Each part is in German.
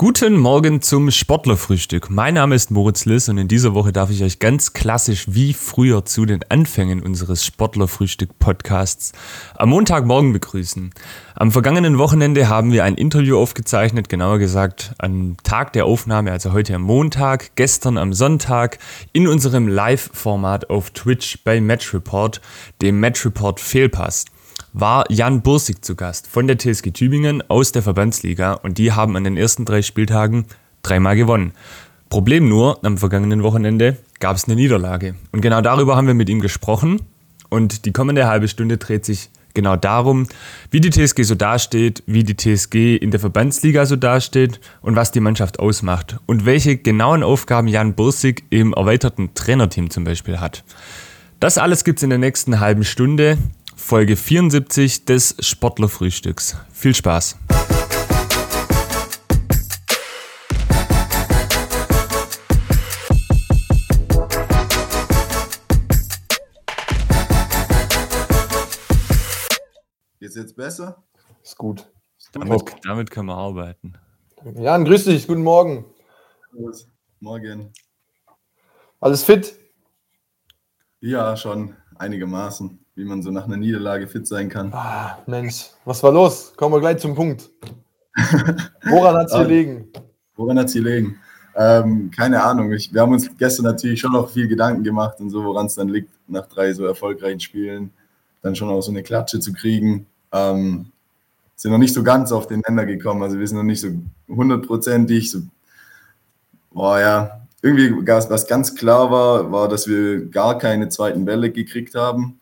Guten Morgen zum Sportlerfrühstück. Mein Name ist Moritz Liss und in dieser Woche darf ich euch ganz klassisch wie früher zu den Anfängen unseres Sportlerfrühstück-Podcasts am Montagmorgen begrüßen. Am vergangenen Wochenende haben wir ein Interview aufgezeichnet, genauer gesagt am Tag der Aufnahme, also heute am Montag, gestern am Sonntag, in unserem Live-Format auf Twitch bei Match Report, dem Match Report Fehlpass war Jan Bursig zu Gast von der TSG Tübingen aus der Verbandsliga und die haben an den ersten drei Spieltagen dreimal gewonnen. Problem nur, am vergangenen Wochenende gab es eine Niederlage. Und genau darüber haben wir mit ihm gesprochen. Und die kommende halbe Stunde dreht sich genau darum, wie die TSG so dasteht, wie die TSG in der Verbandsliga so dasteht und was die Mannschaft ausmacht und welche genauen Aufgaben Jan Bursig im erweiterten Trainerteam zum Beispiel hat. Das alles gibt es in der nächsten halben Stunde. Folge 74 des Sportlerfrühstücks. Viel Spaß! Jetzt jetzt besser? Ist gut. Damit, damit können wir arbeiten. Jan, grüß dich, guten Morgen. Morgen. Alles fit? Ja, schon einigermaßen wie man so nach einer Niederlage fit sein kann. Ah, Mensch, was war los? Kommen wir gleich zum Punkt. Woran hat es gelegen? Woran hat es gelegen? Ähm, keine Ahnung. Ich, wir haben uns gestern natürlich schon noch viel Gedanken gemacht und so, woran es dann liegt, nach drei so erfolgreichen Spielen dann schon auch so eine Klatsche zu kriegen. Ähm, sind noch nicht so ganz auf den Länder gekommen. Also wir sind noch nicht so hundertprozentig. So, boah, ja, irgendwie was ganz klar war, war, dass wir gar keine zweiten Bälle gekriegt haben.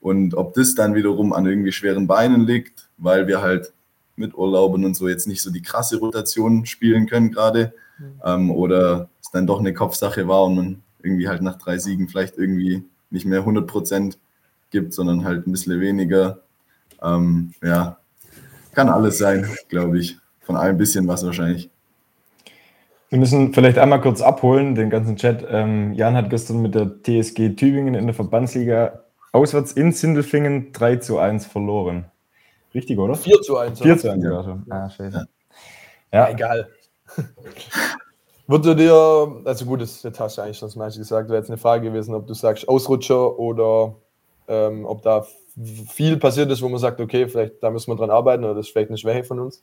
Und ob das dann wiederum an irgendwie schweren Beinen liegt, weil wir halt mit Urlauben und so jetzt nicht so die krasse Rotation spielen können gerade, mhm. ähm, oder es dann doch eine Kopfsache war und man irgendwie halt nach drei Siegen vielleicht irgendwie nicht mehr 100 Prozent gibt, sondern halt ein bisschen weniger. Ähm, ja, kann alles sein, glaube ich. Von allem ein bisschen was wahrscheinlich. Wir müssen vielleicht einmal kurz abholen, den ganzen Chat. Ähm, Jan hat gestern mit der TSG Tübingen in der Verbandsliga Auswärts in Sindelfingen 3 zu 1 verloren. Richtig, oder? 4 zu 1. 4 zu 1 ja. schon. Ah, scheiße. Ja, ja egal. Würde dir, also gut, das, das hast du eigentlich schon das meiste gesagt, wäre jetzt eine Frage gewesen, ob du sagst Ausrutscher oder ähm, ob da viel passiert ist, wo man sagt, okay, vielleicht da müssen wir dran arbeiten oder das ist vielleicht eine Schwäche von uns?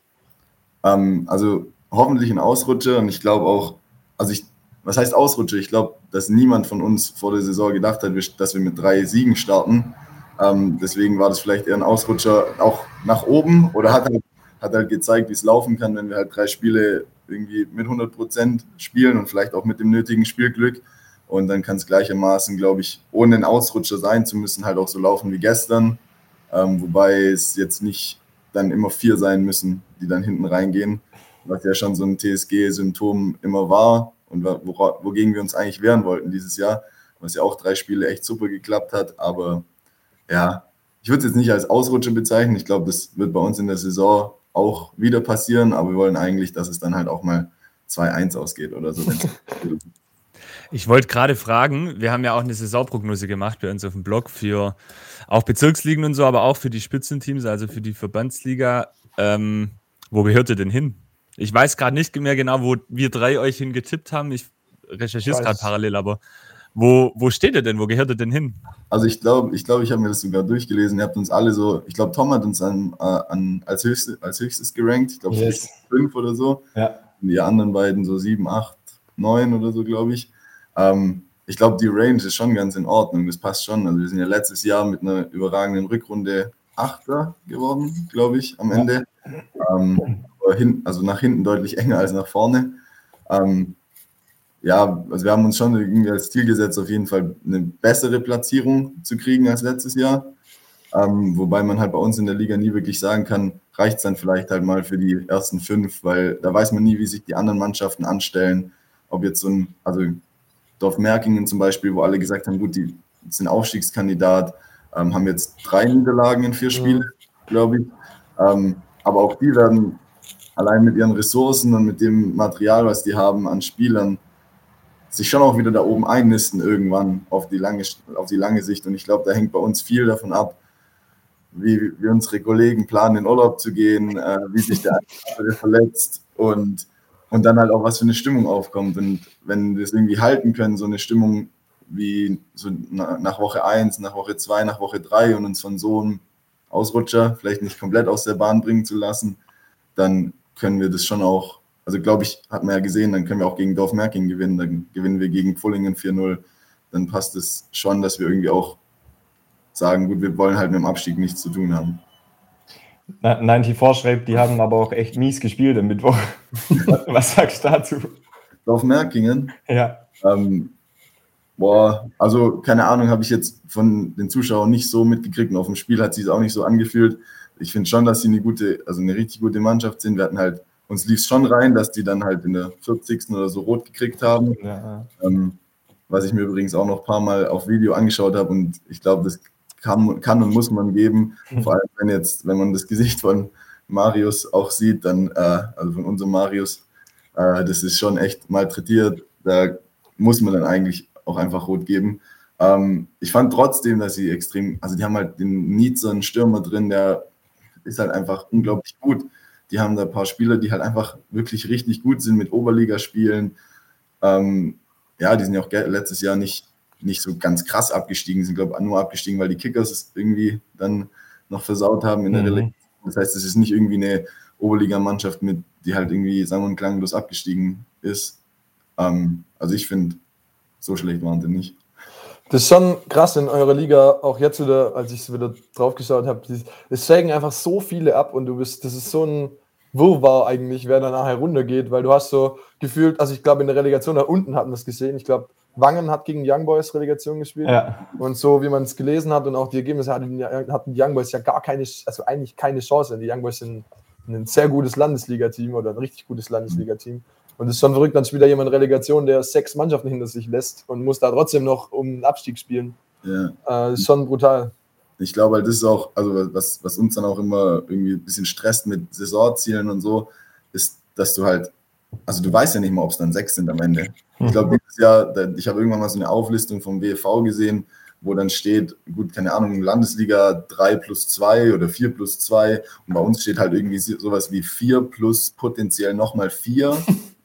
Ähm, also hoffentlich ein Ausrutscher und ich glaube auch, also ich was heißt Ausrutsche? Ich glaube, dass niemand von uns vor der Saison gedacht hat, dass wir mit drei Siegen starten. Ähm, deswegen war das vielleicht eher ein Ausrutscher auch nach oben oder hat halt, hat halt gezeigt, wie es laufen kann, wenn wir halt drei Spiele irgendwie mit 100 Prozent spielen und vielleicht auch mit dem nötigen Spielglück. Und dann kann es gleichermaßen, glaube ich, ohne einen Ausrutscher sein zu müssen, halt auch so laufen wie gestern. Ähm, wobei es jetzt nicht dann immer vier sein müssen, die dann hinten reingehen, was ja schon so ein TSG-Symptom immer war und wogegen wir uns eigentlich wehren wollten dieses Jahr, was ja auch drei Spiele echt super geklappt hat. Aber ja, ich würde es jetzt nicht als Ausrutsche bezeichnen. Ich glaube, das wird bei uns in der Saison auch wieder passieren, aber wir wollen eigentlich, dass es dann halt auch mal 2-1 ausgeht oder so. Ich wollte gerade fragen, wir haben ja auch eine Saisonprognose gemacht bei uns auf dem Blog für auch Bezirksligen und so, aber auch für die Spitzenteams, also für die Verbandsliga. Ähm, wo gehört ihr denn hin? Ich weiß gerade nicht mehr genau, wo wir drei euch hingetippt haben. Ich recherchiere es gerade parallel, aber wo, wo steht ihr denn? Wo gehört ihr denn hin? Also ich glaube, ich, glaub, ich habe mir das sogar durchgelesen. Ihr habt uns alle so, ich glaube, Tom hat uns an, äh, an, als, höchste, als höchstes gerankt. Ich glaube, yes. fünf oder so. Ja. Und die anderen beiden so sieben, acht, neun oder so, glaube ich. Ähm, ich glaube, die Range ist schon ganz in Ordnung. Das passt schon. Also wir sind ja letztes Jahr mit einer überragenden Rückrunde Achter geworden, glaube ich, am Ende. Ja. Ähm, hin, also nach hinten deutlich enger als nach vorne. Ähm, ja, also wir haben uns schon irgendwie als Ziel gesetzt, auf jeden Fall eine bessere Platzierung zu kriegen als letztes Jahr. Ähm, wobei man halt bei uns in der Liga nie wirklich sagen kann, reicht es dann vielleicht halt mal für die ersten fünf, weil da weiß man nie, wie sich die anderen Mannschaften anstellen. Ob jetzt so ein, also Dorf Merkingen zum Beispiel, wo alle gesagt haben, gut, die sind Aufstiegskandidat, ähm, haben jetzt drei Niederlagen in vier Spiele, glaube ich. Ähm, aber auch die werden allein mit ihren Ressourcen und mit dem Material, was die haben an Spielern, sich schon auch wieder da oben einnisten irgendwann auf die lange, auf die lange Sicht. Und ich glaube, da hängt bei uns viel davon ab, wie, wie unsere Kollegen planen, in Urlaub zu gehen, äh, wie sich der andere verletzt. Und und dann halt auch, was für eine Stimmung aufkommt. Und wenn wir es irgendwie halten können, so eine Stimmung wie so nach Woche 1, nach Woche 2, nach Woche 3 und uns von so einem Ausrutscher vielleicht nicht komplett aus der Bahn bringen zu lassen, dann können wir das schon auch, also glaube ich, hat man ja gesehen, dann können wir auch gegen Dorfmerking gewinnen, dann gewinnen wir gegen Pfullingen 4-0. Dann passt es schon, dass wir irgendwie auch sagen, gut, wir wollen halt mit dem Abstieg nichts zu tun haben. 94 schreibt, die haben aber auch echt mies gespielt am Mittwoch. Was sagst du dazu? Dorfmerkingen? Ja. Ähm, boah, also keine Ahnung, habe ich jetzt von den Zuschauern nicht so mitgekriegt und auf dem Spiel hat sich es auch nicht so angefühlt. Ich finde schon, dass sie eine gute, also eine richtig gute Mannschaft sind. Wir hatten halt, uns lief schon rein, dass die dann halt in der 40. oder so rot gekriegt haben. Ja. Ähm, was ich mir übrigens auch noch ein paar Mal auf Video angeschaut habe und ich glaube, das kann, kann und muss man geben. Mhm. Vor allem, wenn jetzt, wenn man das Gesicht von Marius auch sieht, dann, äh, also von unserem Marius, äh, das ist schon echt malträtiert. Da muss man dann eigentlich auch einfach rot geben. Ähm, ich fand trotzdem, dass sie extrem, also die haben halt den Nietzsche, einen Stürmer drin, der ist halt einfach unglaublich gut. Die haben da ein paar Spieler, die halt einfach wirklich richtig gut sind mit Oberligaspielen. Ähm, ja, die sind ja auch letztes Jahr nicht, nicht so ganz krass abgestiegen, sind, glaube ich, nur abgestiegen, weil die Kickers es irgendwie dann noch versaut haben in der mhm. Relegation. Das heißt, es ist nicht irgendwie eine Oberligamannschaft, mit, die halt irgendwie sang- und klanglos abgestiegen ist. Ähm, also ich finde, so schlecht waren sie nicht. Das ist schon krass in eurer Liga, auch jetzt wieder, als ich wieder drauf geschaut habe. Es steigen einfach so viele ab und du bist, das ist so ein Wirrwarr eigentlich, wer da nachher runtergeht, weil du hast so gefühlt, also ich glaube in der Relegation da unten hatten wir es gesehen, ich glaube Wangen hat gegen Young Boys Relegation gespielt. Ja. Und so wie man es gelesen hat und auch die Ergebnisse hatten, hatten die Young Boys ja gar keine, also eigentlich keine Chance. Die Young Boys sind ein sehr gutes Landesliga-Team oder ein richtig gutes Landesliga-Team. Und es ist schon verrückt, dann spielt da jemand Relegation, der sechs Mannschaften hinter sich lässt und muss da trotzdem noch um einen Abstieg spielen. Ja. Äh, ist schon brutal. Ich glaube, halt, das ist auch, also was, was uns dann auch immer irgendwie ein bisschen stresst mit Saisonzielen und so, ist, dass du halt, also du weißt ja nicht mal, ob es dann sechs sind am Ende. Ich glaube, dieses Jahr, ich habe irgendwann mal so eine Auflistung vom WFV gesehen, wo dann steht, gut, keine Ahnung, Landesliga 3 plus 2 oder 4 plus 2 und bei uns steht halt irgendwie sowas wie 4 plus potenziell nochmal 4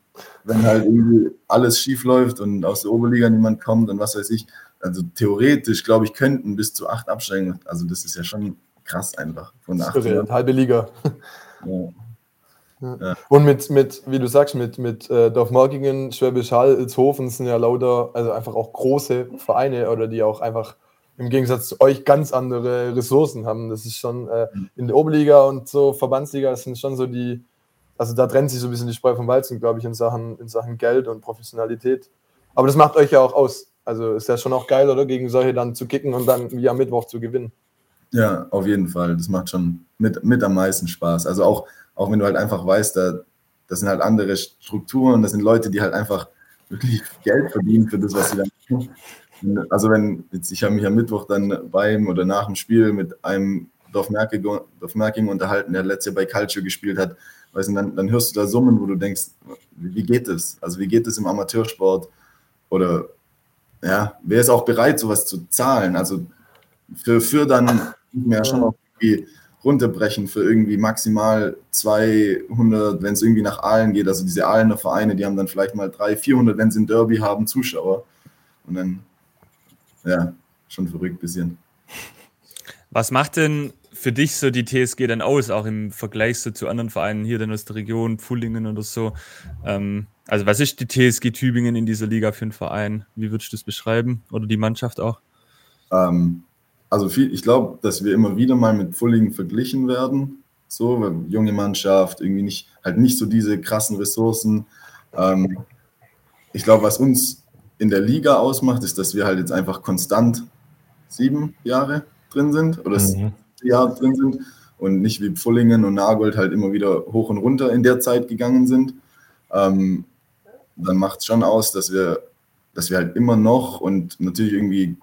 wenn halt irgendwie alles schief läuft und aus der Oberliga niemand kommt und was weiß ich. Also theoretisch, glaube ich, könnten bis zu acht absteigen. Also das ist ja schon krass einfach. Von der acht halbe Liga. Ja. Ja. Und mit, mit, wie du sagst, mit, mit äh, Dorfmarkingen, Schwäbisch Hall, Ilshofen sind ja lauter, also einfach auch große Vereine oder die auch einfach im Gegensatz zu euch ganz andere Ressourcen haben. Das ist schon äh, mhm. in der Oberliga und so Verbandsliga sind schon so die, also da trennt sich so ein bisschen die Spreu vom Weizen, glaube ich, in Sachen, in Sachen Geld und Professionalität. Aber das macht euch ja auch aus. Also ist ja schon auch geil, oder? Gegen solche dann zu kicken und dann wie am Mittwoch zu gewinnen. Ja, auf jeden Fall. Das macht schon mit, mit am meisten Spaß. Also auch, auch wenn du halt einfach weißt, da, das sind halt andere Strukturen, das sind Leute, die halt einfach wirklich Geld verdienen für das, was sie dann tun. Also wenn, jetzt, ich habe mich am Mittwoch dann beim oder nach dem Spiel mit einem Dorfmerking, Dorfmerking unterhalten, der letztes Jahr bei Calcio gespielt hat, Weißt du, dann, dann hörst du da Summen, wo du denkst, wie geht das? Also wie geht das im Amateursport? Oder ja, wer ist auch bereit, sowas zu zahlen? Also für, für dann mehr schon auch irgendwie runterbrechen für irgendwie maximal 200, wenn es irgendwie nach Aalen geht. Also diese Aalener Vereine, die haben dann vielleicht mal 300, 400, wenn sie ein Derby haben, Zuschauer. Und dann, ja, schon verrückt bisschen. Was macht denn für dich so die TSG dann aus, auch im Vergleich so zu anderen Vereinen hier dann aus der Region, Pfullingen oder so? Ähm, also was ist die TSG Tübingen in dieser Liga für ein Verein? Wie würdest du das beschreiben? Oder die Mannschaft auch? Ähm, also viel, ich glaube, dass wir immer wieder mal mit Pfullingen verglichen werden. So, weil junge Mannschaft, irgendwie nicht, halt nicht so diese krassen Ressourcen. Ähm, ich glaube, was uns in der Liga ausmacht, ist, dass wir halt jetzt einfach konstant sieben Jahre drin sind oder mhm. Jahr drin sind und nicht wie Pfullingen und Nagold halt immer wieder hoch und runter in der Zeit gegangen sind, ähm, dann macht es schon aus, dass wir, dass wir halt immer noch und natürlich irgendwie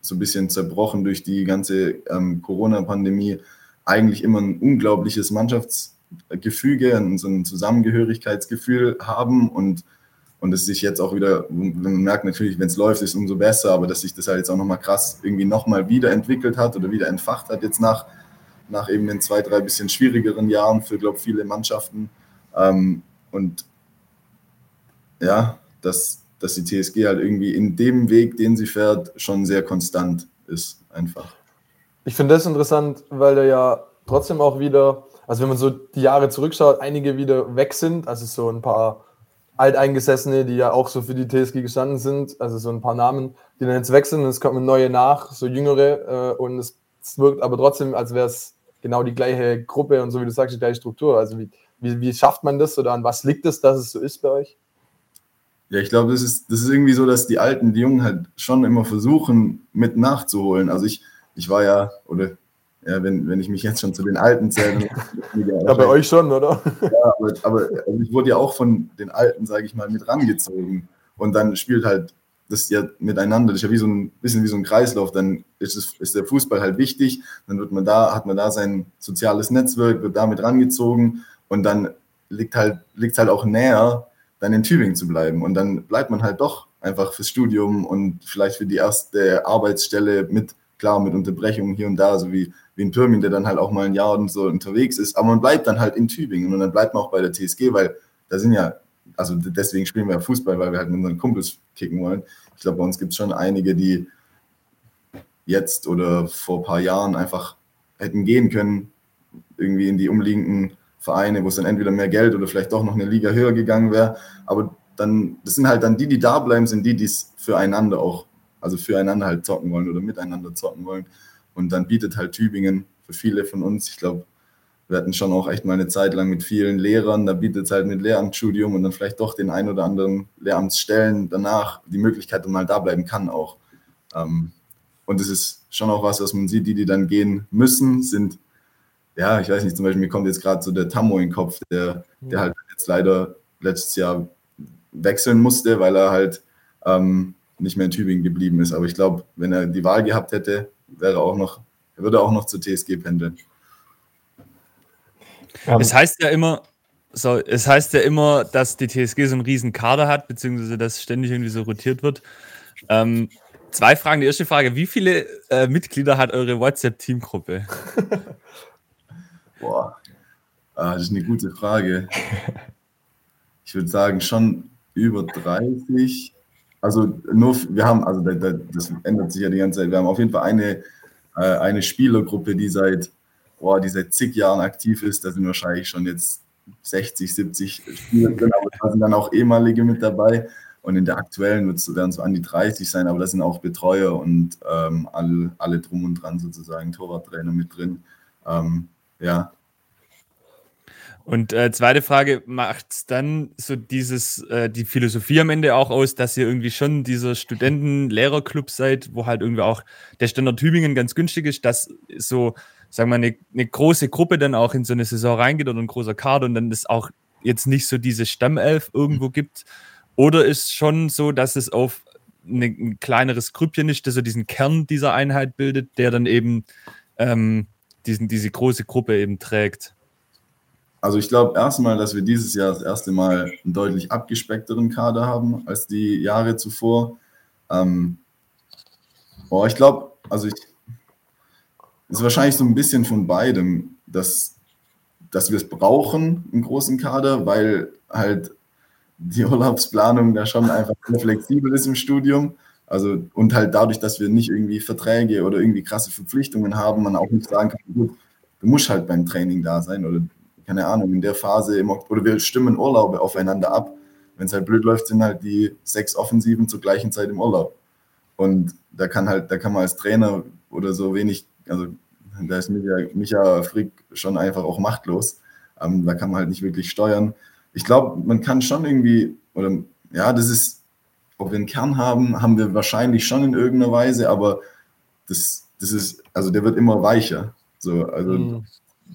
so ein bisschen zerbrochen durch die ganze ähm, Corona-Pandemie eigentlich immer ein unglaubliches Mannschaftsgefüge und so ein Zusammengehörigkeitsgefühl haben und und es sich jetzt auch wieder, man merkt natürlich, wenn es läuft, ist es umso besser, aber dass sich das halt jetzt auch nochmal krass irgendwie nochmal wiederentwickelt hat oder wieder entfacht hat jetzt nach, nach eben den zwei, drei bisschen schwierigeren Jahren für, glaube ich, viele Mannschaften. Ähm, und ja, dass, dass die TSG halt irgendwie in dem Weg, den sie fährt, schon sehr konstant ist, einfach. Ich finde das interessant, weil da ja trotzdem auch wieder, also wenn man so die Jahre zurückschaut, einige wieder weg sind, also so ein paar Alteingesessene, die ja auch so für die TSG gestanden sind, also so ein paar Namen, die dann jetzt sind und es kommen neue nach, so jüngere äh, und es, es wirkt aber trotzdem, als wäre es genau die gleiche Gruppe und so wie du sagst, die gleiche Struktur. Also wie, wie, wie schafft man das oder an was liegt es, dass es so ist bei euch? Ja, ich glaube, das ist, das ist irgendwie so, dass die Alten, die Jungen halt schon immer versuchen, mit nachzuholen. Also ich, ich war ja, oder ja, wenn, wenn ich mich jetzt schon zu den Alten zähle. ja, bei euch schon, oder? Ja, aber, aber also ich wurde ja auch von den Alten, sage ich mal, mit rangezogen. Und dann spielt halt das ja miteinander. Das ist ja wie so ein bisschen wie so ein Kreislauf. Dann ist, es, ist der Fußball halt wichtig. Dann wird man da, hat man da sein soziales Netzwerk, wird damit rangezogen und dann liegt halt, liegt halt auch näher, dann in Tübingen zu bleiben. Und dann bleibt man halt doch einfach fürs Studium und vielleicht für die erste Arbeitsstelle mit, klar, mit Unterbrechungen hier und da, so wie wie ein Pirmin, der dann halt auch mal ein Jahr und so unterwegs ist. Aber man bleibt dann halt in Tübingen und dann bleibt man auch bei der TSG, weil da sind ja, also deswegen spielen wir ja Fußball, weil wir halt mit unseren Kumpels kicken wollen. Ich glaube, bei uns gibt es schon einige, die jetzt oder vor ein paar Jahren einfach hätten gehen können, irgendwie in die umliegenden Vereine, wo es dann entweder mehr Geld oder vielleicht doch noch eine Liga höher gegangen wäre. Aber dann, das sind halt dann die, die da bleiben, sind die, die es füreinander auch, also füreinander halt zocken wollen oder miteinander zocken wollen. Und dann bietet halt Tübingen für viele von uns, ich glaube, wir hatten schon auch echt mal eine Zeit lang mit vielen Lehrern, da bietet es halt mit Lehramtsstudium und dann vielleicht doch den ein oder anderen Lehramtsstellen danach die Möglichkeit, dass man halt da bleiben kann auch. Ähm, und es ist schon auch was, was man sieht, die, die dann gehen müssen, sind, ja, ich weiß nicht, zum Beispiel, mir kommt jetzt gerade so der Tammo in den Kopf, der, der halt jetzt leider letztes Jahr wechseln musste, weil er halt ähm, nicht mehr in Tübingen geblieben ist. Aber ich glaube, wenn er die Wahl gehabt hätte, wäre auch noch, er würde auch noch zur TSG pendeln. Es heißt ja immer, so, es heißt ja immer, dass die TSG so einen riesen Kader hat, beziehungsweise dass ständig irgendwie so rotiert wird. Ähm, zwei Fragen. Die erste Frage: Wie viele äh, Mitglieder hat eure WhatsApp-Teamgruppe? Boah, ah, das ist eine gute Frage. Ich würde sagen, schon über 30. Also nur, wir haben, also das ändert sich ja die ganze Zeit. Wir haben auf jeden Fall eine, äh, eine Spielergruppe, die seit, boah, die seit zig Jahren aktiv ist. Da sind wahrscheinlich schon jetzt 60, 70 Spieler drin, aber da sind dann auch ehemalige mit dabei. Und in der aktuellen werden es an die 30 sein, aber da sind auch Betreuer und ähm, alle, alle drum und dran sozusagen, Torwarttrainer mit drin. Ähm, ja, und äh, zweite Frage, macht dann so dieses, äh, die Philosophie am Ende auch aus, dass ihr irgendwie schon dieser Studenten-Lehrer-Club seid, wo halt irgendwie auch der Standard Tübingen ganz günstig ist, dass so, sagen wir mal, eine, eine große Gruppe dann auch in so eine Saison reingeht oder ein großer Kader und dann das auch jetzt nicht so diese Stammelf irgendwo gibt? Oder ist schon so, dass es auf eine, ein kleineres Grüppchen ist, das so diesen Kern dieser Einheit bildet, der dann eben ähm, diesen, diese große Gruppe eben trägt? Also ich glaube erstmal, dass wir dieses Jahr das erste Mal einen deutlich abgespeckteren Kader haben als die Jahre zuvor. Ähm, oh, ich glaube, also ich ist wahrscheinlich so ein bisschen von beidem, dass, dass wir es brauchen, einen großen Kader, weil halt die Urlaubsplanung da schon einfach flexibel ist im Studium. Also und halt dadurch, dass wir nicht irgendwie Verträge oder irgendwie krasse Verpflichtungen haben, man auch nicht sagen kann, gut, du musst halt beim Training da sein oder keine Ahnung, in der Phase, im, oder wir stimmen Urlaube aufeinander ab. Wenn es halt blöd läuft, sind halt die sechs Offensiven zur gleichen Zeit im Urlaub. Und da kann halt, da kann man als Trainer oder so wenig, also da ist Micha, Micha Frick schon einfach auch machtlos. Ähm, da kann man halt nicht wirklich steuern. Ich glaube, man kann schon irgendwie, oder ja, das ist, ob wir einen Kern haben, haben wir wahrscheinlich schon in irgendeiner Weise, aber das, das ist, also der wird immer weicher. So, also mhm.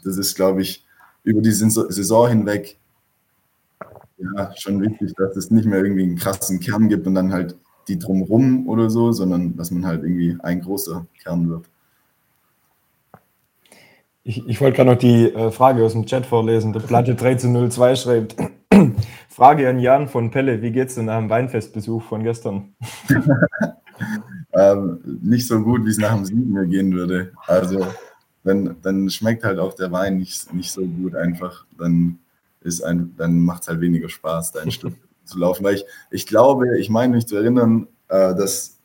das ist, glaube ich, über die Saison hinweg ja, schon wichtig, dass es nicht mehr irgendwie einen krassen Kern gibt und dann halt die drumrum oder so, sondern dass man halt irgendwie ein großer Kern wird. Ich, ich wollte gerade noch die äh, Frage aus dem Chat vorlesen. Der Platte 1302 schreibt: Frage an Jan von Pelle: Wie geht's denn nach dem Weinfestbesuch von gestern? ähm, nicht so gut, wie es nach dem Siegen mir gehen würde. Also, dann, dann schmeckt halt auch der Wein nicht, nicht so gut einfach. Dann, ist ein, dann macht es halt weniger Spaß, da ein Stück zu laufen, weil ich, ich glaube, ich meine mich zu erinnern, äh, dass,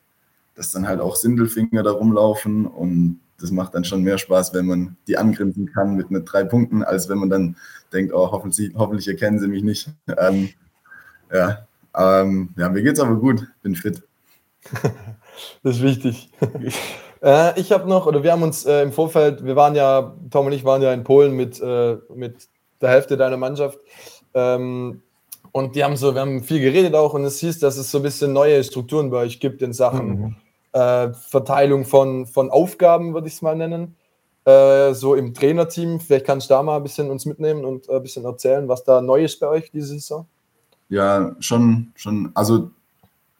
dass dann halt auch Sindelfinger da rumlaufen und das macht dann schon mehr Spaß, wenn man die angrinsen kann mit, mit drei Punkten, als wenn man dann denkt, oh, hoffentlich, hoffentlich erkennen sie mich nicht. Ähm, ja, ähm, ja, mir geht's aber gut, bin fit. das ist wichtig. Äh, ich habe noch, oder wir haben uns äh, im Vorfeld, wir waren ja, Tom und ich waren ja in Polen mit, äh, mit der Hälfte deiner Mannschaft. Ähm, und die haben so, wir haben viel geredet auch und es hieß, dass es so ein bisschen neue Strukturen bei euch gibt in Sachen mhm. äh, Verteilung von, von Aufgaben, würde ich es mal nennen. Äh, so im Trainerteam. Vielleicht kannst du da mal ein bisschen uns mitnehmen und äh, ein bisschen erzählen, was da neu ist bei euch diese Saison. Ja, schon, schon, also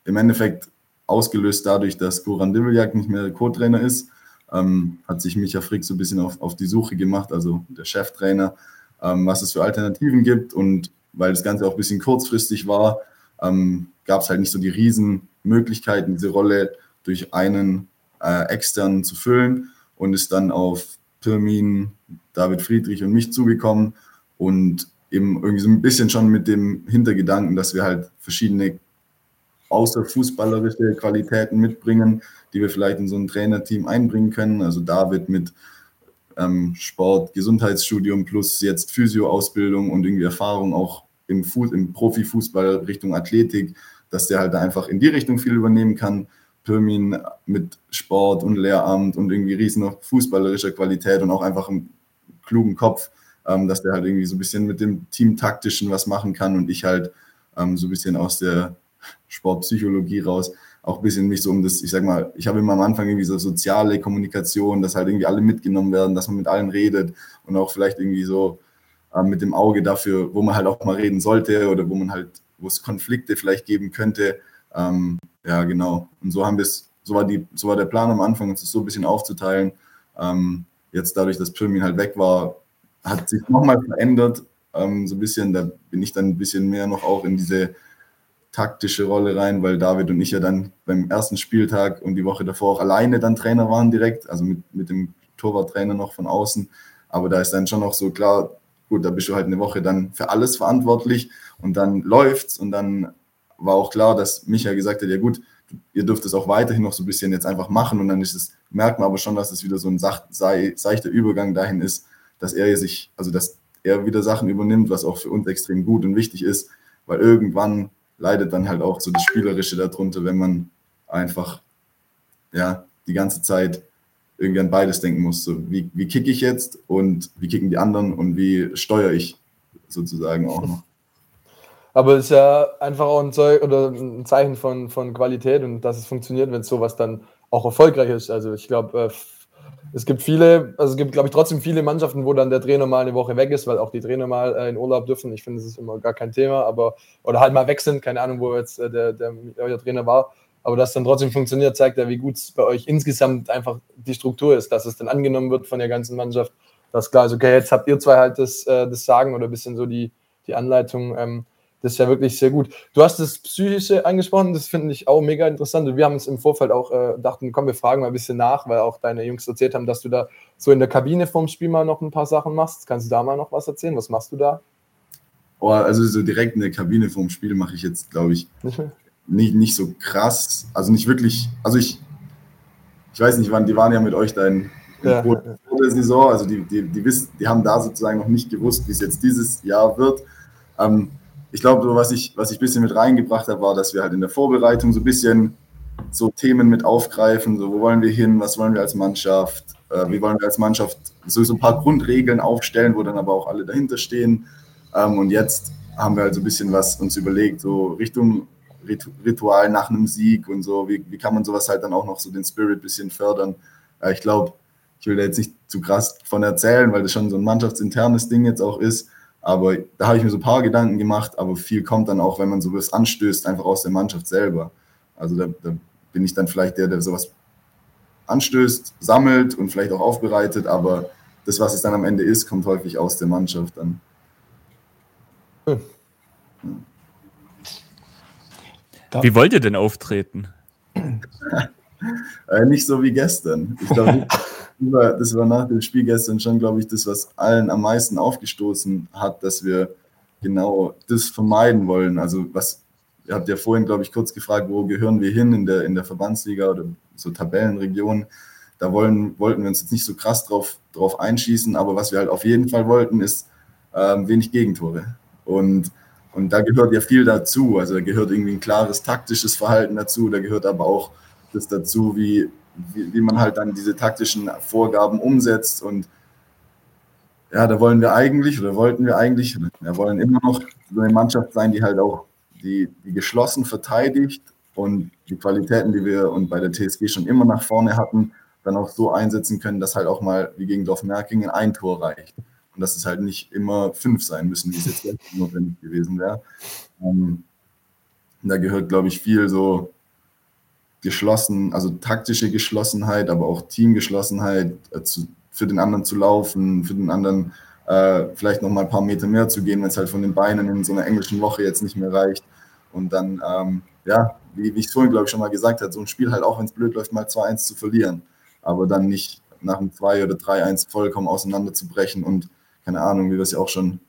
im Endeffekt ausgelöst dadurch, dass Goran Diveljak nicht mehr Co-Trainer ist, ähm, hat sich Micha Frick so ein bisschen auf, auf die Suche gemacht, also der Cheftrainer, ähm, was es für Alternativen gibt. Und weil das Ganze auch ein bisschen kurzfristig war, ähm, gab es halt nicht so die Riesenmöglichkeiten, diese Rolle durch einen äh, externen zu füllen und ist dann auf Pirmin, David Friedrich und mich zugekommen und eben irgendwie so ein bisschen schon mit dem Hintergedanken, dass wir halt verschiedene außerfußballerische Qualitäten mitbringen, die wir vielleicht in so ein Trainerteam einbringen können. Also David mit ähm, Sport, Gesundheitsstudium plus jetzt Physioausbildung und irgendwie Erfahrung auch im, Fuß, im Profifußball Richtung Athletik, dass der halt da einfach in die Richtung viel übernehmen kann. Pirmin mit Sport und Lehramt und irgendwie riesen fußballerischer Qualität und auch einfach einen klugen Kopf, ähm, dass der halt irgendwie so ein bisschen mit dem Teamtaktischen was machen kann und ich halt ähm, so ein bisschen aus der Sportpsychologie raus auch ein bisschen mich so um das, ich sag mal, ich habe immer am Anfang irgendwie so soziale Kommunikation, dass halt irgendwie alle mitgenommen werden, dass man mit allen redet und auch vielleicht irgendwie so äh, mit dem Auge dafür, wo man halt auch mal reden sollte oder wo man halt, wo es Konflikte vielleicht geben könnte. Ähm, ja, genau. Und so haben wir es, so war die, so war der Plan am Anfang, uns das so ein bisschen aufzuteilen. Ähm, jetzt dadurch, dass Pirmin halt weg war, hat sich nochmal verändert. Ähm, so ein bisschen, da bin ich dann ein bisschen mehr noch auch in diese taktische Rolle rein, weil David und ich ja dann beim ersten Spieltag und die Woche davor auch alleine dann Trainer waren direkt, also mit, mit dem Torwarttrainer noch von außen. Aber da ist dann schon noch so klar, gut, da bist du halt eine Woche dann für alles verantwortlich und dann läuft's und dann war auch klar, dass Micha gesagt hat, ja gut, ihr dürft es auch weiterhin noch so ein bisschen jetzt einfach machen und dann ist es, merkt man aber schon, dass es wieder so ein seichter Übergang dahin ist, dass er sich, also dass er wieder Sachen übernimmt, was auch für uns extrem gut und wichtig ist, weil irgendwann leidet dann halt auch so das Spielerische darunter, wenn man einfach ja die ganze Zeit irgendwie an beides denken muss. So, wie, wie kicke ich jetzt und wie kicken die anderen und wie steuere ich sozusagen auch noch. Aber es ist ja einfach auch ein, Zeug oder ein Zeichen von, von Qualität und dass es funktioniert, wenn sowas dann auch erfolgreich ist. Also ich glaube, äh, es gibt viele, also es gibt, glaube ich, trotzdem viele Mannschaften, wo dann der Trainer mal eine Woche weg ist, weil auch die Trainer mal äh, in Urlaub dürfen. Ich finde, das ist immer gar kein Thema, aber oder halt mal weg sind, keine Ahnung, wo jetzt äh, der, der euer Trainer war. Aber dass dann trotzdem funktioniert, zeigt ja, wie gut es bei euch insgesamt einfach die Struktur ist, dass es dann angenommen wird von der ganzen Mannschaft. Dass klar ist, okay, jetzt habt ihr zwei halt das, äh, das Sagen oder ein bisschen so die, die Anleitung. Ähm, das ist ja wirklich sehr gut. Du hast das Psychische angesprochen, das finde ich auch mega interessant. Und wir haben uns im Vorfeld auch äh, dachten, komm, wir fragen mal ein bisschen nach, weil auch deine Jungs erzählt haben, dass du da so in der Kabine vom Spiel mal noch ein paar Sachen machst. Kannst du da mal noch was erzählen? Was machst du da? Oh, also so direkt in der Kabine vom Spiel mache ich jetzt, glaube ich, nicht nicht, nicht so krass, also nicht wirklich, also ich, ich weiß nicht, wann, die waren ja mit euch da in, in ja, der Saison, also die, die, die, wissen, die haben da sozusagen noch nicht gewusst, wie es jetzt dieses Jahr wird. Ähm, ich glaube, was ich, was ich ein bisschen mit reingebracht habe, war, dass wir halt in der Vorbereitung so ein bisschen so Themen mit aufgreifen, so wo wollen wir hin, was wollen wir als Mannschaft, äh, wie wollen wir als Mannschaft so, so ein paar Grundregeln aufstellen, wo dann aber auch alle dahinter stehen. Ähm, und jetzt haben wir halt so ein bisschen was uns überlegt, so Richtung Ritual nach einem Sieg und so. Wie, wie kann man sowas halt dann auch noch so den Spirit ein bisschen fördern? Äh, ich glaube, ich will da jetzt nicht zu krass von erzählen, weil das schon so ein mannschaftsinternes Ding jetzt auch ist. Aber da habe ich mir so ein paar Gedanken gemacht, aber viel kommt dann auch, wenn man sowas anstößt, einfach aus der Mannschaft selber. Also da, da bin ich dann vielleicht der, der sowas anstößt, sammelt und vielleicht auch aufbereitet, aber das, was es dann am Ende ist, kommt häufig aus der Mannschaft dann. Hm. Wie wollt ihr denn auftreten? äh, nicht so wie gestern. Ich glaube, das war nach dem Spiel gestern schon, glaube ich, das, was allen am meisten aufgestoßen hat, dass wir genau das vermeiden wollen. Also was ihr habt ja vorhin, glaube ich, kurz gefragt, wo gehören wir hin in der, in der Verbandsliga oder so Tabellenregionen. Da wollen, wollten wir uns jetzt nicht so krass drauf, drauf einschießen, aber was wir halt auf jeden Fall wollten, ist ähm, wenig Gegentore. Und, und da gehört ja viel dazu. Also da gehört irgendwie ein klares taktisches Verhalten dazu, da gehört aber auch das dazu, wie, wie, wie man halt dann diese taktischen Vorgaben umsetzt. Und ja, da wollen wir eigentlich oder wollten wir eigentlich, wir wollen immer noch so eine Mannschaft sein, die halt auch die, die geschlossen verteidigt und die Qualitäten, die wir und bei der TSG schon immer nach vorne hatten, dann auch so einsetzen können, dass halt auch mal wie gegen Dorf-Merkingen ein Tor reicht. Und dass es halt nicht immer fünf sein müssen, wie es jetzt notwendig gewesen wäre. Ähm, da gehört, glaube ich, viel so geschlossen, also taktische Geschlossenheit, aber auch Teamgeschlossenheit, äh, zu, für den anderen zu laufen, für den anderen äh, vielleicht noch mal ein paar Meter mehr zu gehen, wenn es halt von den Beinen in so einer englischen Woche jetzt nicht mehr reicht. Und dann, ähm, ja, wie, wie ich vorhin, glaube ich, schon mal gesagt habe, so ein Spiel halt auch, wenn es blöd läuft, mal 2-1 zu verlieren. Aber dann nicht nach einem 2 oder 3-1 vollkommen auseinanderzubrechen und, keine Ahnung, wie wir es ja auch schon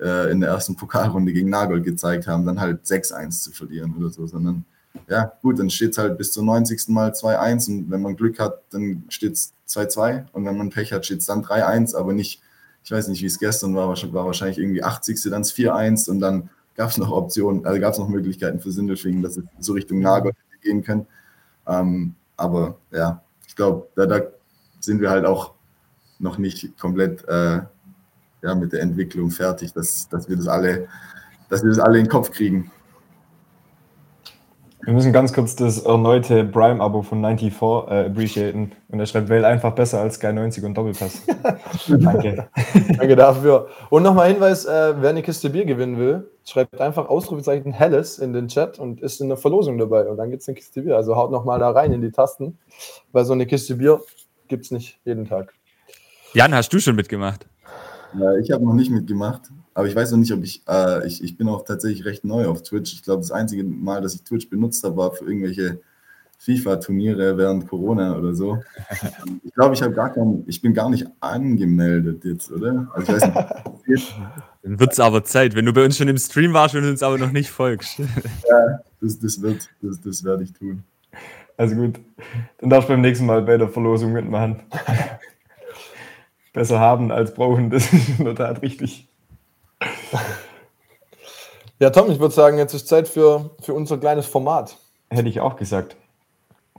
äh, in der ersten Pokalrunde gegen Nagold gezeigt haben, dann halt 6-1 zu verlieren oder so, sondern ja, gut, dann steht es halt bis zum 90. Mal 2-1 und wenn man Glück hat, dann steht es 2-2 und wenn man Pech hat, steht es dann 3-1, aber nicht, ich weiß nicht, wie es gestern war, war wahrscheinlich irgendwie 80. dann 4-1 und dann gab es noch Optionen, also gab es noch Möglichkeiten für Sindelfingen, dass es so Richtung Nagel gehen können. Ähm, aber ja, ich glaube, da, da, sind wir halt auch noch nicht komplett äh, ja, mit der Entwicklung fertig, dass, dass wir das alle, dass wir das alle in den Kopf kriegen. Wir müssen ganz kurz das erneute Prime-Abo von 94 äh, appreciaten. Und er schreibt, wähl einfach besser als Sky 90 und Doppelpass. Danke. Danke dafür. Und nochmal Hinweis, äh, wer eine Kiste Bier gewinnen will, schreibt einfach Ausrufezeichen Helles in den Chat und ist in der Verlosung dabei. Und dann gibt es eine Kiste Bier. Also haut nochmal da rein in die Tasten, weil so eine Kiste Bier gibt es nicht jeden Tag. Jan, hast du schon mitgemacht? Ja, ich habe noch nicht mitgemacht. Aber ich weiß noch nicht, ob ich, äh, ich, ich bin auch tatsächlich recht neu auf Twitch. Ich glaube, das einzige Mal, dass ich Twitch benutzt habe, war für irgendwelche FIFA-Turniere während Corona oder so. Ich glaube, ich habe gar keinen, ich bin gar nicht angemeldet jetzt, oder? Also ich weiß nicht. Dann wird es aber Zeit, wenn du bei uns schon im Stream warst und uns aber noch nicht folgst. Ja, das, das wird, das, das werde ich tun. Also gut, dann darfst du beim nächsten Mal bei der Verlosung mitmachen. Besser haben als brauchen, das ist in der Tat richtig. Ja, Tom, ich würde sagen, jetzt ist Zeit für, für unser kleines Format. Hätte ich auch gesagt.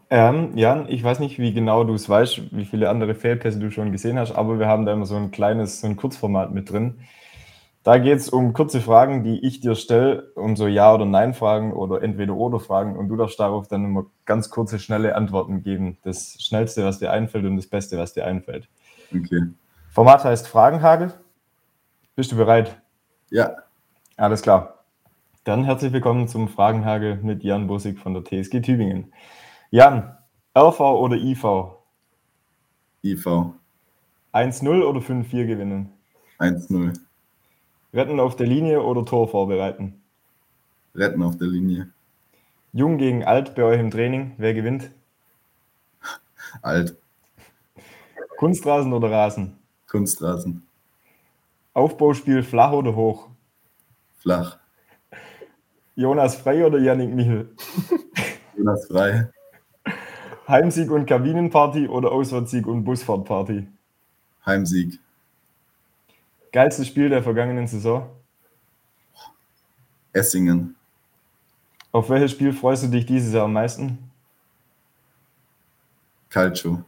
Ähm, Jan, ich weiß nicht, wie genau du es weißt, wie viele andere Fehlpässe du schon gesehen hast, aber wir haben da immer so ein kleines, so ein Kurzformat mit drin. Da geht es um kurze Fragen, die ich dir stelle, um so Ja- oder Nein-Fragen oder Entweder-Oder-Fragen und du darfst darauf dann immer ganz kurze, schnelle Antworten geben. Das Schnellste, was dir einfällt und das Beste, was dir einfällt. Okay. Format heißt Fragenhagel. Bist du bereit? Ja. Alles klar. Dann herzlich willkommen zum Fragenhagel mit Jan Bussig von der TSG Tübingen. Jan, RV oder IV? IV. 1-0 oder 5-4 gewinnen? 1-0. Retten auf der Linie oder Tor vorbereiten? Retten auf der Linie. Jung gegen alt bei euch im Training. Wer gewinnt? Alt. Kunstrasen oder Rasen? Kunstrasen. Aufbauspiel flach oder hoch? Flach. Jonas Frei oder Yannick Michel? Jonas Frei. Heimsieg und Kabinenparty oder Auswärtssieg und Busfahrtparty? Heimsieg. Geilstes Spiel der vergangenen Saison? Essingen. Auf welches Spiel freust du dich dieses Jahr am meisten? Calcio.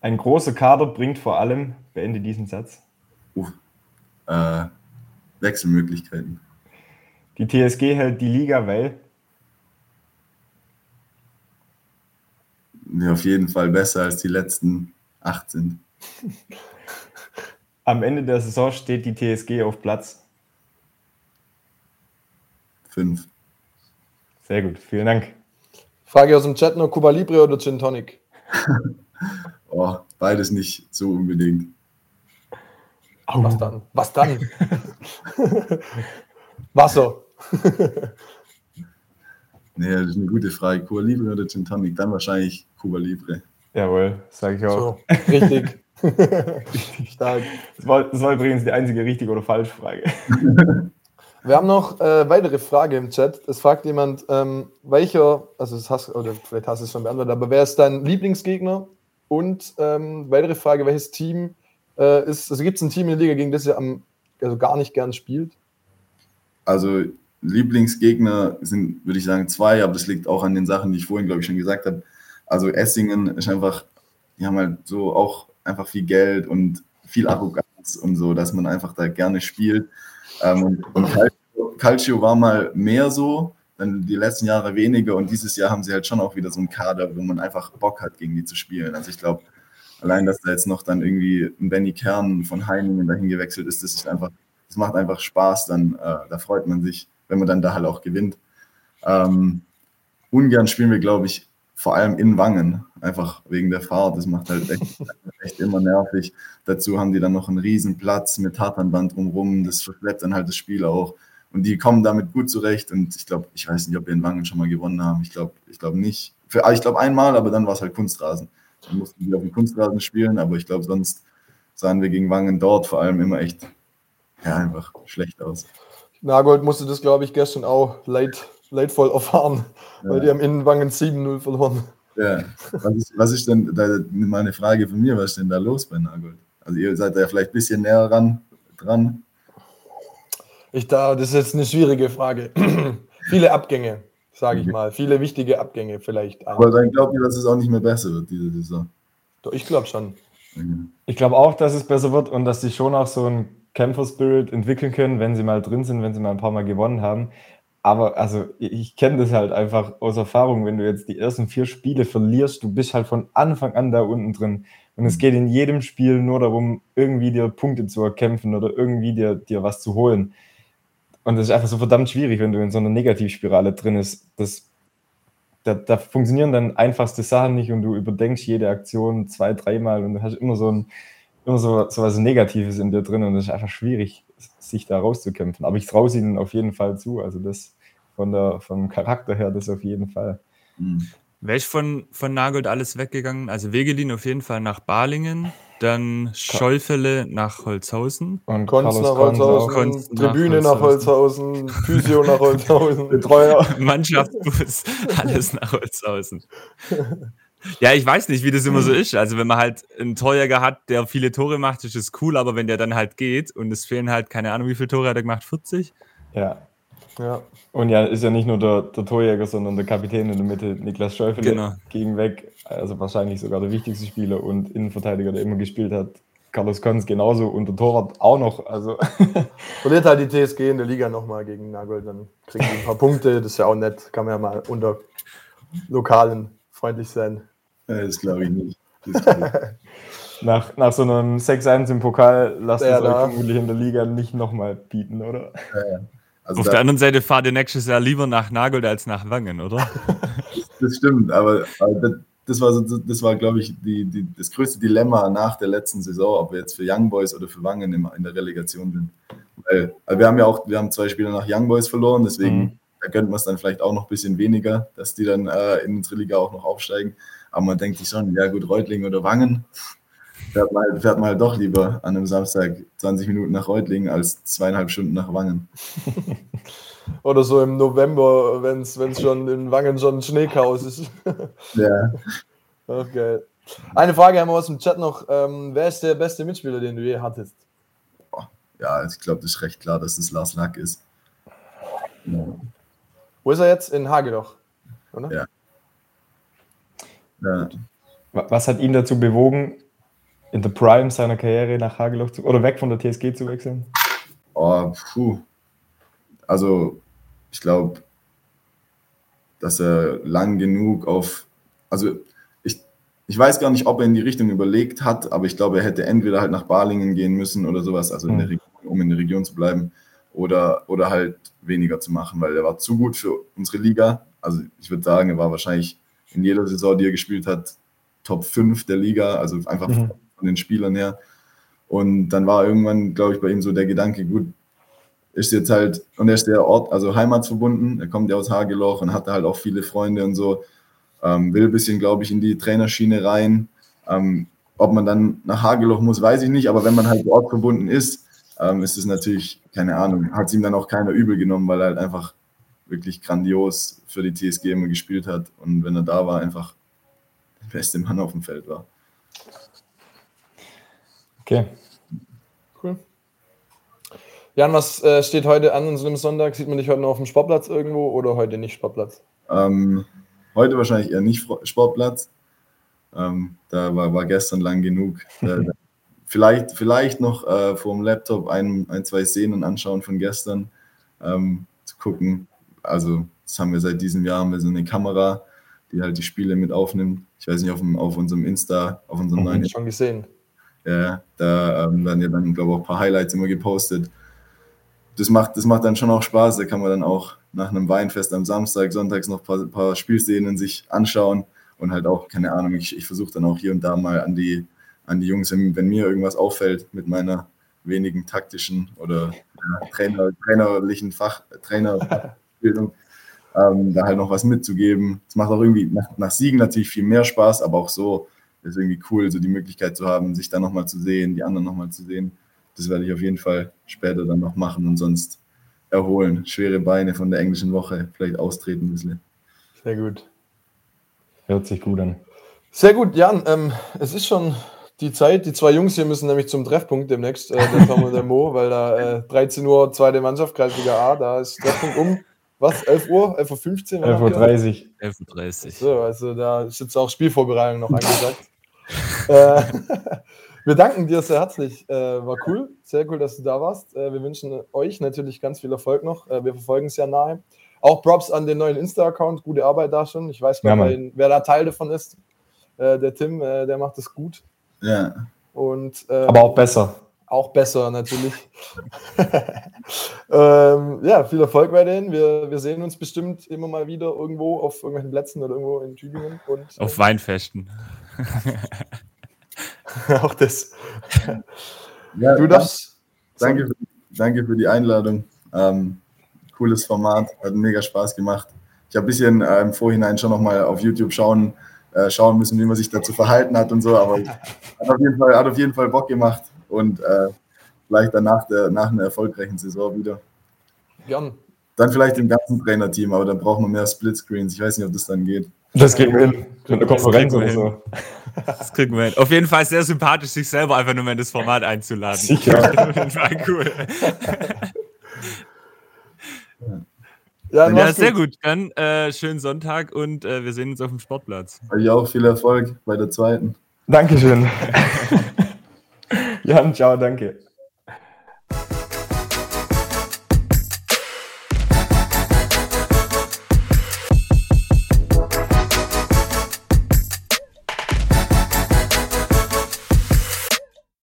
Ein großer Kader bringt vor allem, beende diesen Satz. Äh, Wechselmöglichkeiten. Die TSG hält die Liga, weil? Ja, auf jeden Fall besser als die letzten acht sind. Am Ende der Saison steht die TSG auf Platz? Fünf. Sehr gut, vielen Dank. Frage aus dem Chat noch: Cuba Libre oder Gin Tonic? oh, beides nicht so unbedingt. Oh. Was dann? Was dann? Wasser. nee, das ist eine gute Frage. Cuba Libre oder Gin Tonic? Dann wahrscheinlich Cuba Libre. Jawohl, sage ich auch. So, richtig. Stark. Das war, das war übrigens die einzige richtige oder falsche Frage. Wir haben noch äh, weitere Frage im Chat. Es fragt jemand, ähm, welcher, also das hast, oder vielleicht hast du es schon beantwortet, aber wer ist dein Lieblingsgegner? Und ähm, weitere Frage, welches Team äh, ist, also gibt es ein Team in der Liga, gegen das ihr am, also gar nicht gern spielt? Also Lieblingsgegner sind, würde ich sagen, zwei, aber das liegt auch an den Sachen, die ich vorhin, glaube ich, schon gesagt habe. Also Essingen ist einfach, die haben halt so auch einfach viel Geld und viel Arroganz und so, dass man einfach da gerne spielt. Ähm, und, und Calcio, Calcio war mal mehr so, dann die letzten Jahre weniger und dieses Jahr haben sie halt schon auch wieder so einen Kader, wo man einfach Bock hat, gegen die zu spielen. Also ich glaube, allein, dass da jetzt noch dann irgendwie ein Benny Kern von Heiningen dahin gewechselt ist, das ist einfach, das macht einfach Spaß, dann äh, da freut man sich, wenn man dann da halt auch gewinnt. Ähm, ungern spielen wir, glaube ich, vor allem in Wangen, einfach wegen der Fahrt. Das macht halt echt, echt immer nervig. Dazu haben die dann noch einen riesen Platz mit Tatanband drumherum. Das verschleppt dann halt das Spiel auch. Und die kommen damit gut zurecht. Und ich glaube, ich weiß nicht, ob wir in Wangen schon mal gewonnen haben. Ich glaube, ich glaube nicht. Für, ah, ich glaube einmal, aber dann war es halt Kunstrasen. Dann mussten wir auf dem Kunstrasen spielen, aber ich glaube, sonst sahen wir gegen Wangen dort vor allem immer echt ja, einfach schlecht aus. Nagold musste das, glaube ich, gestern auch leid, leidvoll erfahren, ja. weil die haben in Wangen 7-0 verloren. Ja, was ist, was ist denn, da, meine Frage von mir, was ist denn da los bei Nagold? Also ihr seid da ja vielleicht ein bisschen näher ran, dran. Ich da, das ist jetzt eine schwierige Frage. Viele Abgänge, sage ich mal. Viele wichtige Abgänge vielleicht. Aber dann glaubt ihr, dass es auch nicht mehr besser wird, diese Saison? Doch, ich glaube schon. Ich glaube auch, dass es besser wird und dass sie schon auch so ein Kämpfer-Spirit entwickeln können, wenn sie mal drin sind, wenn sie mal ein paar Mal gewonnen haben. Aber also ich kenne das halt einfach aus Erfahrung, wenn du jetzt die ersten vier Spiele verlierst, du bist halt von Anfang an da unten drin. Und es geht in jedem Spiel nur darum, irgendwie dir Punkte zu erkämpfen oder irgendwie dir, dir was zu holen. Und das ist einfach so verdammt schwierig, wenn du in so einer Negativspirale drin bist. Das, da, da funktionieren dann einfachste Sachen nicht und du überdenkst jede Aktion zwei, dreimal und du hast immer so ein, immer so, so was Negatives in dir drin und es ist einfach schwierig, sich da rauszukämpfen. Aber ich traue es ihnen auf jeden Fall zu. Also das von der, vom Charakter her, das auf jeden Fall. Mhm. Wäre ich von, von Nagold alles weggegangen? Also Wegelin auf jeden Fall nach Balingen, dann Scheufele nach Holzhausen. Und Konz nach Holzhausen, Konz Tribüne nach Holzhausen, Physio nach Holzhausen, Betreuer. Mannschaftsbus, alles nach Holzhausen. Ja, ich weiß nicht, wie das immer so ist. Also, wenn man halt einen Torjäger hat, der viele Tore macht, ist es cool, aber wenn der dann halt geht und es fehlen halt, keine Ahnung, wie viele Tore hat er gemacht? 40? Ja. Ja. Und ja, ist ja nicht nur der, der Torjäger, sondern der Kapitän in der Mitte, Niklas Schäufele, genau. gegen weg. Also wahrscheinlich sogar der wichtigste Spieler und Innenverteidiger, der immer gespielt hat. Carlos Konz genauso und der Torwart auch noch. Also. Verliert halt die TSG in der Liga nochmal gegen Nagold, dann kriegen die ein paar Punkte. Das ist ja auch nett. Kann man ja mal unter Lokalen freundlich sein. Ja, das glaube ich nicht. nach, nach so einem 6-1 im Pokal lasst ja, es euch vermutlich in der Liga nicht nochmal bieten, oder? Ja, also Auf der anderen Seite fahrt ihr nächstes Jahr lieber nach Nagold als nach Wangen, oder? das stimmt, aber, aber das war, so, das war glaube ich, die, die, das größte Dilemma nach der letzten Saison, ob wir jetzt für Young Boys oder für Wangen in, in der Relegation sind. Weil, wir haben ja auch, wir haben zwei Spieler nach Young Boys verloren, deswegen mhm. da gönnt man es dann vielleicht auch noch ein bisschen weniger, dass die dann äh, in unsere Liga auch noch aufsteigen. Aber man denkt sich schon, ja gut, Reutling oder Wangen, fährt man, fährt halt doch lieber an einem Samstag 20 Minuten nach Reutling als zweieinhalb Stunden nach Wangen. oder so im November, wenn es schon in Wangen schon ein Schneechaos ist. ja. Okay. Eine Frage haben wir aus dem Chat noch. Ähm, wer ist der beste Mitspieler, den du je hattest? Ja, ich glaube, das ist recht klar, dass es Lars Lack ist. Ja. Wo ist er jetzt? In Hageloch, oder? Ja. Ja. Was hat ihn dazu bewogen, in der Prime seiner Karriere nach Hageloch zu oder weg von der TSG zu wechseln? Oh, puh. Also, ich glaube, dass er lang genug auf. Also, ich, ich weiß gar nicht, ob er in die Richtung überlegt hat, aber ich glaube, er hätte entweder halt nach Balingen gehen müssen oder sowas, also in der hm. Region, um in der Region zu bleiben, oder, oder halt weniger zu machen, weil er war zu gut für unsere Liga. Also, ich würde sagen, er war wahrscheinlich in jeder Saison, die er gespielt hat, Top 5 der Liga, also einfach mhm. Von den Spielern her. Und dann war irgendwann, glaube ich, bei ihm so der Gedanke, gut, ist jetzt halt, und er ist der Ort, also heimatsverbunden, er kommt ja aus Hageloch und hatte halt auch viele Freunde und so, ähm, will ein bisschen, glaube ich, in die Trainerschiene rein. Ähm, ob man dann nach Hageloch muss, weiß ich nicht, aber wenn man halt ortverbunden ist, ähm, ist es natürlich, keine Ahnung, hat es ihm dann auch keiner übel genommen, weil er halt einfach wirklich grandios für die TSG immer gespielt hat und wenn er da war, einfach der beste Mann auf dem Feld war. Okay. Cool. Jan, was äh, steht heute an unserem Sonntag? Sieht man dich heute noch auf dem Sportplatz irgendwo oder heute nicht Sportplatz? Ähm, heute wahrscheinlich eher nicht Sportplatz. Ähm, da war, war gestern lang genug. Äh, vielleicht, vielleicht noch äh, vor dem Laptop ein, ein, zwei Szenen anschauen von gestern, ähm, zu gucken. Also, das haben wir seit diesem Jahr, haben wir so eine Kamera, die halt die Spiele mit aufnimmt. Ich weiß nicht, auf, dem, auf unserem Insta, auf unserem mhm, neuen. Schon gesehen. Ja, da ähm, werden ja dann, glaube ich, auch ein paar Highlights immer gepostet. Das macht, das macht dann schon auch Spaß. Da kann man dann auch nach einem Weinfest am Samstag, sonntags noch ein paar, paar Spielszenen sich anschauen und halt auch, keine Ahnung, ich, ich versuche dann auch hier und da mal an die, an die Jungs, wenn, mir irgendwas auffällt mit meiner wenigen taktischen oder ja, Trainer, trainerlichen Fach, Trainerbildung, ähm, da halt noch was mitzugeben. Es macht auch irgendwie nach, nach Siegen natürlich viel mehr Spaß, aber auch so ist irgendwie cool, so die Möglichkeit zu haben, sich da nochmal zu sehen, die anderen nochmal zu sehen. Das werde ich auf jeden Fall später dann noch machen und sonst erholen. Schwere Beine von der englischen Woche, vielleicht austreten ein bisschen. Sehr gut. Hört sich gut an. Sehr gut, Jan. Ähm, es ist schon die Zeit. Die zwei Jungs hier müssen nämlich zum Treffpunkt demnächst, äh, der Tom und der Mo, weil da äh, 13 Uhr zweite Mannschaft, Kreisliga A, da ist Treffpunkt um was, 11 Uhr? 11.15 Uhr? 11.30 Uhr. 11.30 Uhr. So, also da ist jetzt auch Spielvorbereitung noch angesagt. Äh, wir danken dir sehr herzlich. Äh, war cool. Sehr cool, dass du da warst. Äh, wir wünschen euch natürlich ganz viel Erfolg noch. Äh, wir verfolgen es ja nahe. Auch Props an den neuen Insta-Account. Gute Arbeit da schon. Ich weiß gar nicht, ja, wer da Teil davon ist. Äh, der Tim, äh, der macht es gut. Ja. Und, Aber auch besser. Auch besser, natürlich. ähm, ja, viel Erfolg weiterhin. Wir, wir sehen uns bestimmt immer mal wieder irgendwo auf irgendwelchen Plätzen oder irgendwo in Tübingen. Und, auf Weinfesten. auch das. Ja, du darfst. Danke, für, danke für die Einladung. Ähm, cooles Format, hat mega Spaß gemacht. Ich habe ein bisschen äh, im Vorhinein schon nochmal auf YouTube schauen, äh, schauen müssen, wie man sich dazu verhalten hat und so, aber hat auf jeden Fall, hat auf jeden Fall Bock gemacht und äh, vielleicht danach der, nach einer erfolgreichen Saison wieder. Gern. Dann vielleicht im ganzen Trainerteam, aber dann brauchen wir mehr Splitscreens. Ich weiß nicht, ob das dann geht. Das kriegen wir hin. Eine Konferenz oder so. Das kriegen wir hin. Auf jeden Fall sehr sympathisch, sich selber einfach nur mal in das Format einzuladen. Sicher. Jeden Fall cool. Ja, ja sehr gut. Dann äh, schönen Sonntag und äh, wir sehen uns auf dem Sportplatz. Euch auch viel Erfolg bei der zweiten. Dankeschön. Jan, ciao, danke.